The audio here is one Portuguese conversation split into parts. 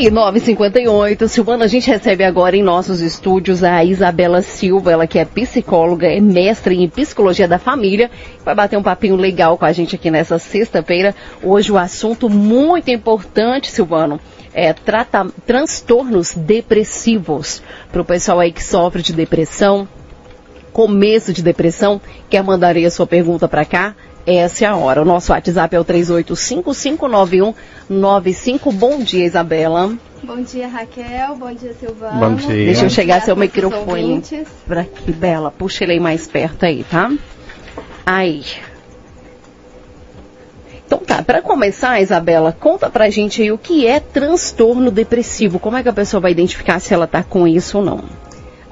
aí, 958. Silvana, a gente recebe agora em nossos estúdios a Isabela Silva, ela que é psicóloga, é mestre em psicologia da família, vai bater um papinho legal com a gente aqui nessa sexta-feira. Hoje o assunto muito importante, Silvano, é trata, transtornos depressivos. Para o pessoal aí que sofre de depressão, começo de depressão, quer mandar aí a sua pergunta para cá? Essa é a hora. O nosso WhatsApp é o 38559195. Bom dia, Isabela. Bom dia, Raquel. Bom dia, Silvana. Bom dia. Deixa eu chegar seu microfone para aqui, Bela. Puxa ele aí mais perto aí, tá? Aí. Então tá, para começar, Isabela, conta pra gente aí o que é transtorno depressivo. Como é que a pessoa vai identificar se ela tá com isso ou não?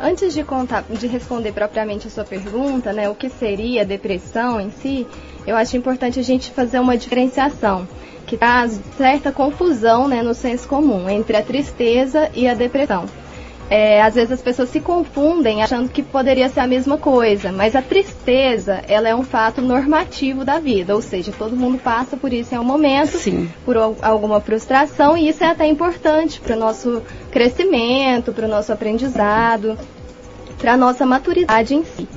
Antes de, contar, de responder propriamente a sua pergunta, né, o que seria depressão em si, eu acho importante a gente fazer uma diferenciação que traz certa confusão né, no senso comum entre a tristeza e a depressão. É, às vezes as pessoas se confundem achando que poderia ser a mesma coisa, mas a tristeza ela é um fato normativo da vida, ou seja, todo mundo passa por isso em um momento, Sim. por alguma frustração, e isso é até importante para o nosso crescimento, para o nosso aprendizado, para a nossa maturidade em si.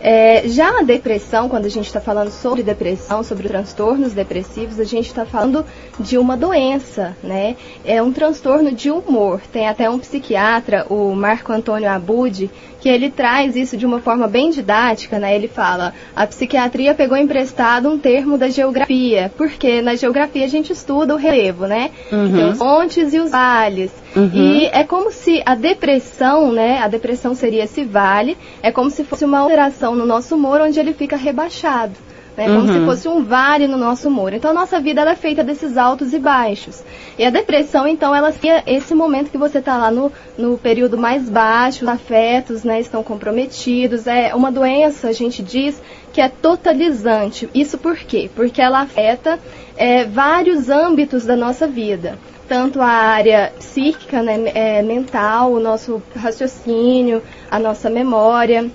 É, já a depressão, quando a gente está falando sobre depressão, sobre transtornos depressivos, a gente está falando de uma doença, né? É um transtorno de humor. Tem até um psiquiatra, o Marco Antônio Abud, que ele traz isso de uma forma bem didática, né? Ele fala: a psiquiatria pegou emprestado um termo da geografia, porque na geografia a gente estuda o relevo, né? Uhum. Então, os montes e os vales. Uhum. E é como se a depressão, né? A depressão seria esse vale, é como se fosse uma alteração no nosso humor onde ele fica rebaixado. Né, como Uhum. se fosse um vale no nosso humor. Então, a nossa vida é feita desses altos e baixos. E a depressão, então, ela seria esse momento que você está lá no, no período mais baixo, os afetos né, estão comprometidos. É uma doença, a gente diz, que é totalizante. Isso por quê? Porque ela afeta é, vários âmbitos da nossa vida tanto a área psíquica, né, é, mental, o nosso raciocínio, a nossa memória,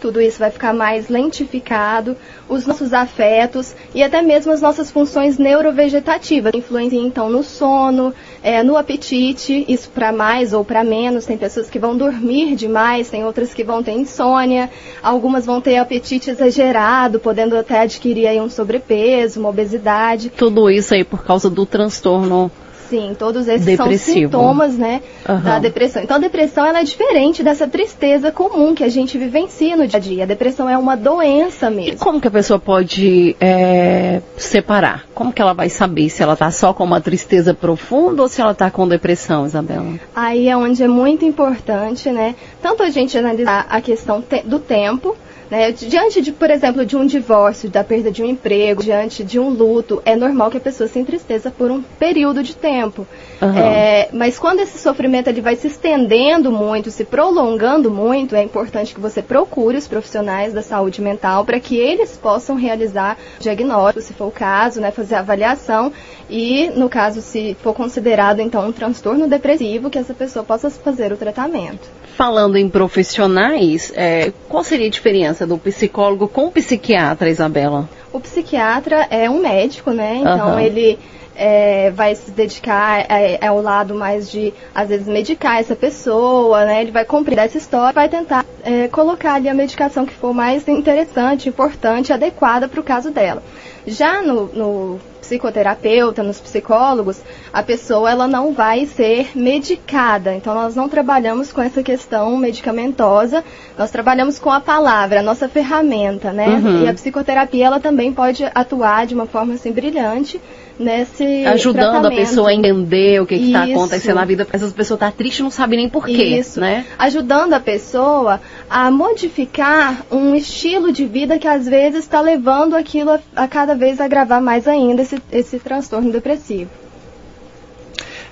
tudo isso vai ficar mais lentificado, os nossos afetos e até mesmo as nossas funções neurovegetativas, influenciam então no sono, é, no apetite, isso para mais ou para menos, tem pessoas que vão dormir demais, tem outras que vão ter insônia, algumas vão ter apetite exagerado, podendo até adquirir aí um sobrepeso, uma obesidade. Tudo isso aí por causa do transtorno Sim, todos esses Depressivo. são sintomas, né, Aham. da depressão. Então a depressão ela é diferente dessa tristeza comum que a gente vivencia no dia a dia. A depressão é uma doença E mesmo. como que a pessoa pode é, separar? Como que ela vai saber se ela está só com uma tristeza profunda ou se ela está com depressão, Isabela? Aí é onde é muito importante, né, tanto a gente analisar a questão te- do tempo, né, diante de, por exemplo, de um divórcio, da perda de um emprego, diante de um luto, é normal que a pessoa se entristeça por um período de tempo. Aham. É, mas quando esse sofrimento ele vai se estendendo muito, se prolongando muito, é importante que você procure os profissionais da saúde mental para que eles possam realizar o diagnóstico, se for o caso, né, fazer a avaliação e, no caso, se for considerado então um transtorno depressivo, que essa pessoa possa fazer o tratamento. Falando em profissionais, é, qual seria a diferença do psicólogo com o psiquiatra, Isabela? O psiquiatra é um médico, né? Então Aham. ele é, vai se dedicar é, é ao lado mais de, às vezes, medicar essa pessoa, né? Ele vai compreender essa história, vai tentar é, colocar ali a medicação que for mais interessante, importante, adequada para o caso dela. Já no, no psicoterapeuta, nos psicólogos, a pessoa ela não vai ser medicada. Então nós não trabalhamos com essa questão medicamentosa, nós trabalhamos com a palavra, a nossa ferramenta, né? Uhum. E a psicoterapia ela também pode atuar de uma forma assim brilhante nesse Ajudando a tratamento. pessoa a entender o que está acontecendo na vida. Às vezes a pessoa está triste e não sabe nem porquê, Isso. né? Ajudando a pessoa a modificar um estilo de vida que às vezes está levando aquilo a, a cada vez agravar mais ainda esse, esse transtorno depressivo.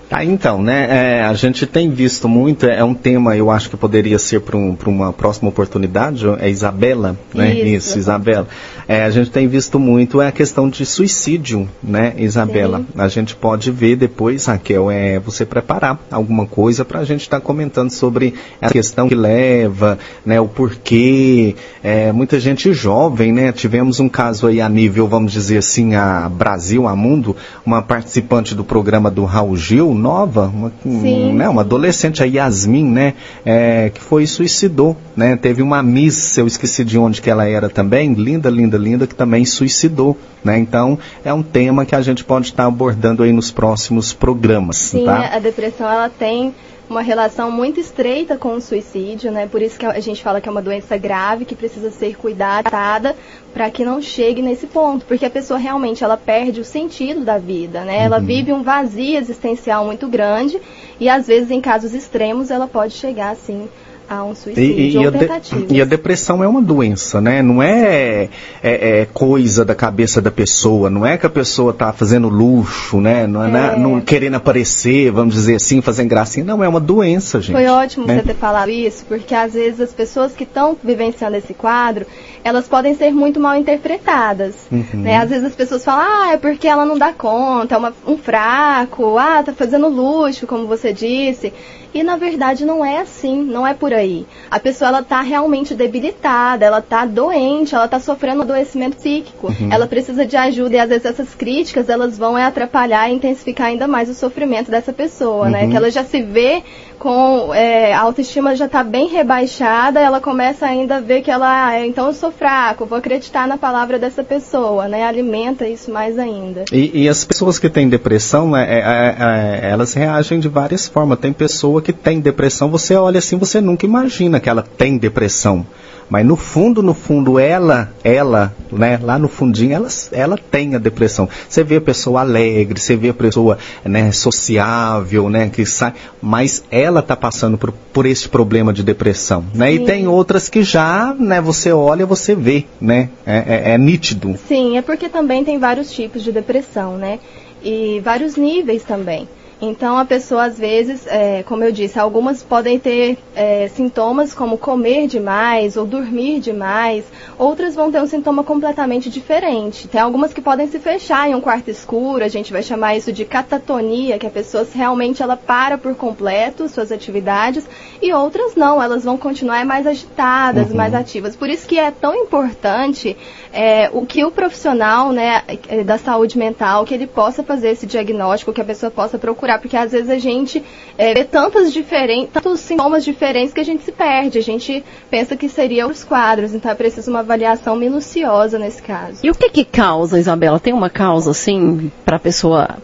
Tá, então, né, é, a gente tem visto muito, é um tema, eu acho que poderia ser para um, uma próxima oportunidade, é Isabela, né? Isso. Isabela. É, a gente tem visto muito é a questão de suicídio, né, Isabela? Sim. A gente pode ver depois, Raquel, é você preparar alguma coisa para a gente estar comentando sobre a questão que leva, né, o porquê, é, muita gente jovem, né, tivemos um caso aí a nível, vamos dizer assim, a Brasil, a mundo, uma participante do programa do Raul Gil, nova, uma, né, uma adolescente, a Yasmin, né, é, que foi e suicidou, né? Teve uma Miss, eu esqueci de onde que ela era também, linda, linda, linda, que também suicidou, né? Então é um tema que a gente pode estar abordando aí nos próximos programas. Sim, tá? a depressão ela tem uma relação muito estreita com o suicídio, né? Por isso que a gente fala que é uma doença grave que precisa ser cuidada para que não chegue nesse ponto, porque a pessoa realmente ela perde o sentido da vida, né? Ela uhum. vive um vazio existencial muito grande e às vezes em casos extremos ela pode chegar assim a um suicídio e, e, ou tentativa. E a depressão é uma doença, né? Não é, é, é, coisa da cabeça da pessoa, não é que a pessoa está fazendo luxo, né? Não é, é. Não, querendo aparecer, vamos dizer assim, fazendo gracinha. Não, é uma doença, gente. Foi ótimo né? você ter falado isso, porque às vezes as pessoas que estão vivenciando esse quadro, elas podem ser muito mal interpretadas. Uhum. Né? Às vezes as pessoas falam, ah, é porque ela não dá conta, é uma, um fraco, ah, tá fazendo luxo, como você disse. E na verdade não é assim, não é por aí. A pessoa ela tá realmente debilitada, ela tá doente, ela tá sofrendo um adoecimento psíquico. Uhum. Ela precisa de ajuda e às vezes essas críticas elas vão é, atrapalhar e intensificar ainda mais o sofrimento dessa pessoa, né? uhum. né? Que ela já se vê com é, a autoestima já está bem rebaixada, ela começa ainda a ver que ela, ah, então eu sou fraco, vou acreditar na palavra dessa pessoa, né? Alimenta isso mais ainda. E, e as pessoas que têm depressão, né, é, é, é, elas reagem de várias formas. Tem pessoa que tem depressão, você olha assim, você nunca imagina que ela tem depressão. Mas no fundo, no fundo, ela, ela, né, lá no fundinho, ela, ela tem a depressão. Você vê a pessoa alegre, você vê a pessoa, né, sociável, né, que sai, mas ela está passando por, por esse problema de depressão, né? Sim. E tem outras que já, né, você olha, você vê, né, é, é, é nítido. Sim, é porque também tem vários tipos de depressão, né? E vários níveis também. Então, a pessoa, às vezes, é, como eu disse, algumas podem ter é, sintomas como comer demais ou dormir demais, outras vão ter um sintoma completamente diferente. Tem algumas que podem se fechar em um quarto escuro, a gente vai chamar isso de catatonia, que a pessoa realmente ela para por completo suas atividades, e outras não, elas vão continuar mais agitadas, uhum. mais ativas. Por isso que é tão importante é, o que o profissional né, da saúde mental, que ele possa fazer esse diagnóstico, que a pessoa possa procurar procurar, porque às vezes a gente é, vê tantas diferentes, tantos sintomas diferentes que a gente se perde. A gente pensa que seriam os quadros, então é preciso uma avaliação minuciosa nesse caso. E o que que causa, Isabela? Tem uma causa, assim, para a pessoa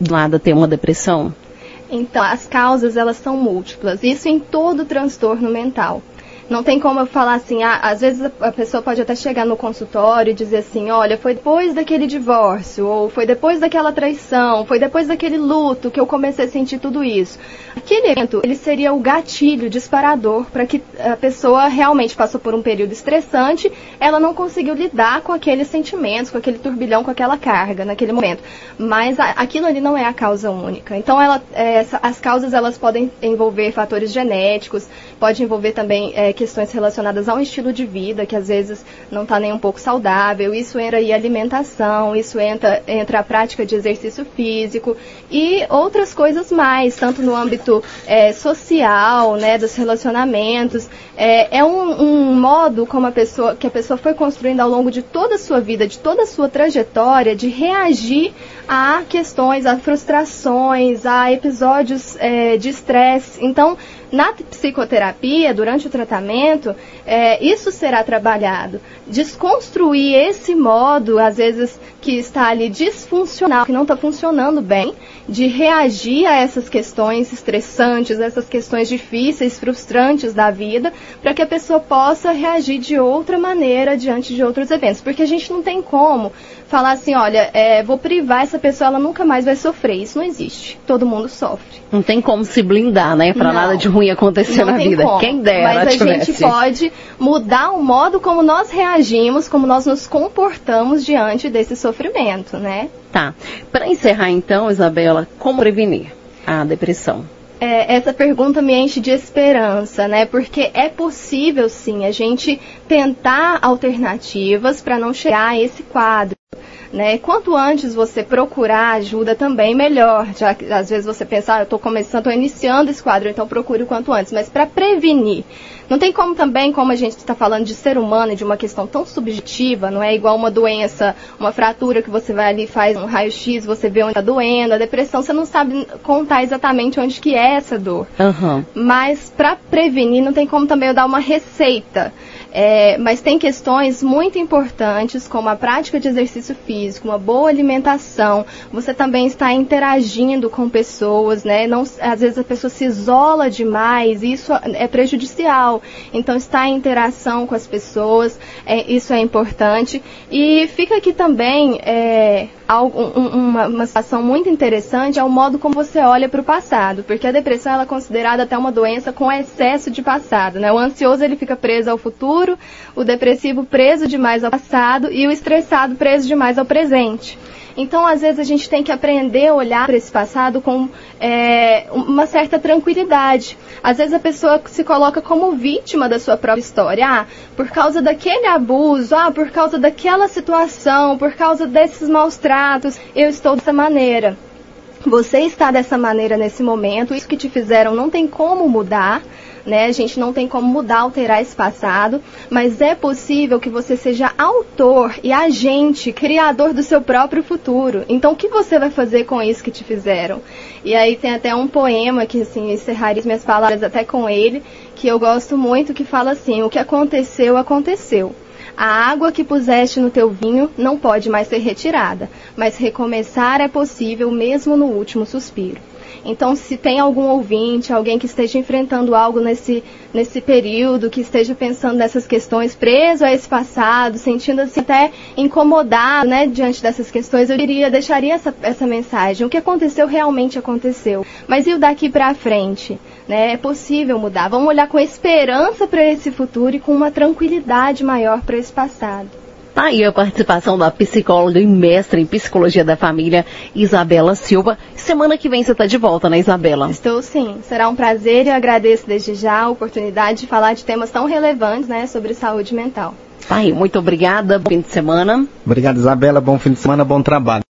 do nada ter uma depressão? Então, as causas, elas são múltiplas. Isso em todo transtorno mental. Não tem como eu falar assim, ah, às vezes a pessoa pode até chegar no consultório e dizer assim, olha, foi depois daquele divórcio, ou foi depois daquela traição, foi depois daquele luto que eu comecei a sentir tudo isso. Aquele evento, ele seria o gatilho disparador para que a pessoa realmente passou por um período estressante, ela não conseguiu lidar com aqueles sentimentos, com aquele turbilhão, com aquela carga naquele momento. Mas a, aquilo ali não é a causa única. Então, ela, é, as causas elas podem envolver fatores genéticos, pode envolver também é, questões relacionadas ao estilo de vida, que às vezes não está nem um pouco saudável. Isso entra aí alimentação, isso entra, entra a prática de exercício físico e outras coisas mais, tanto no âmbito é, social, né, dos relacionamentos. É, é um, um, modo como a pessoa, que a pessoa foi construindo ao longo de toda a sua vida, de toda a sua trajetória, de reagir a questões, a frustrações, a episódios é, de estresse. Então, na psicoterapia, durante o tratamento, é, isso será trabalhado. Desconstruir esse modo, às vezes, que está ali disfuncional, que não está funcionando bem, de reagir a essas questões estressantes, essas questões difíceis, frustrantes da vida, para que a pessoa possa reagir de outra maneira diante de outros eventos. Porque a gente não tem como falar assim, olha, é, vou privar essa pessoa, ela nunca mais vai sofrer. Isso não existe. Todo mundo sofre. Não tem como se blindar, né? Para nada de ruim acontecer na vida. Como. Quem dera. Mas a tivesse. gente pode mudar o modo como nós reagimos, como nós nos comportamos diante desse sofrimento, né? Tá. Para encerrar então, Isabela, como prevenir a depressão? É, essa pergunta me enche de esperança, né? Porque é possível sim a gente tentar alternativas para não chegar a esse quadro. Né? Quanto antes você procurar ajuda também, melhor. Já que às vezes você pensa, ah, eu estou começando, estou iniciando esse quadro, então procure o quanto antes. Mas para prevenir, não tem como também, como a gente está falando de ser humano e de uma questão tão subjetiva, não é igual uma doença, uma fratura que você vai ali e faz um raio-x, você vê onde está doendo, a depressão você não sabe contar exatamente onde que é essa dor. Uhum. Mas para prevenir não tem como também eu dar uma receita. É, mas tem questões muito importantes, como a prática de exercício físico, uma boa alimentação. Você também está interagindo com pessoas, né? Não, às vezes a pessoa se isola demais, e isso é prejudicial. Então, estar em interação com as pessoas, é, isso é importante. E fica aqui também é, uma, uma situação muito interessante é o modo como você olha para o passado, porque a depressão ela é considerada até uma doença com excesso de passado, né? O ansioso ele fica preso ao futuro, o depressivo preso demais ao passado e o estressado preso demais ao presente. Então, às vezes, a gente tem que aprender a olhar para esse passado com é, uma certa tranquilidade. Às vezes, a pessoa se coloca como vítima da sua própria história. Ah, por causa daquele abuso, ah, por causa daquela situação, por causa desses maus tratos, eu estou dessa maneira. Você está dessa maneira nesse momento, isso que te fizeram não tem como mudar né? A gente não tem como mudar, alterar esse passado, mas é possível que você seja autor e agente, criador do seu próprio futuro. Então, o que você vai fazer com isso que te fizeram? E aí tem até um poema que, assim, encerraria minhas palavras até com ele, que eu gosto muito, que fala assim: o que aconteceu, aconteceu. A água que puseste no teu vinho não pode mais ser retirada, mas recomeçar é possível mesmo no último suspiro. Então, se tem algum ouvinte, alguém que esteja enfrentando algo nesse, nesse período, que esteja pensando nessas questões, preso a esse passado, sentindo-se até incomodado né, diante dessas questões, eu diria, deixaria essa, essa mensagem. O que aconteceu realmente aconteceu. Mas e o daqui para frente? Né? É possível mudar. Vamos olhar com esperança para esse futuro e com uma tranquilidade maior para esse passado. Tá aí a participação da psicóloga e mestre em psicologia da família, Isabela Silva. Semana que vem você está de volta, né, Isabela? Estou sim. Será um prazer e eu agradeço desde já a oportunidade de falar de temas tão relevantes, né, sobre saúde mental. Tá aí, muito obrigada. Bom fim de semana. Obrigado, Isabela. Bom fim de semana, bom trabalho.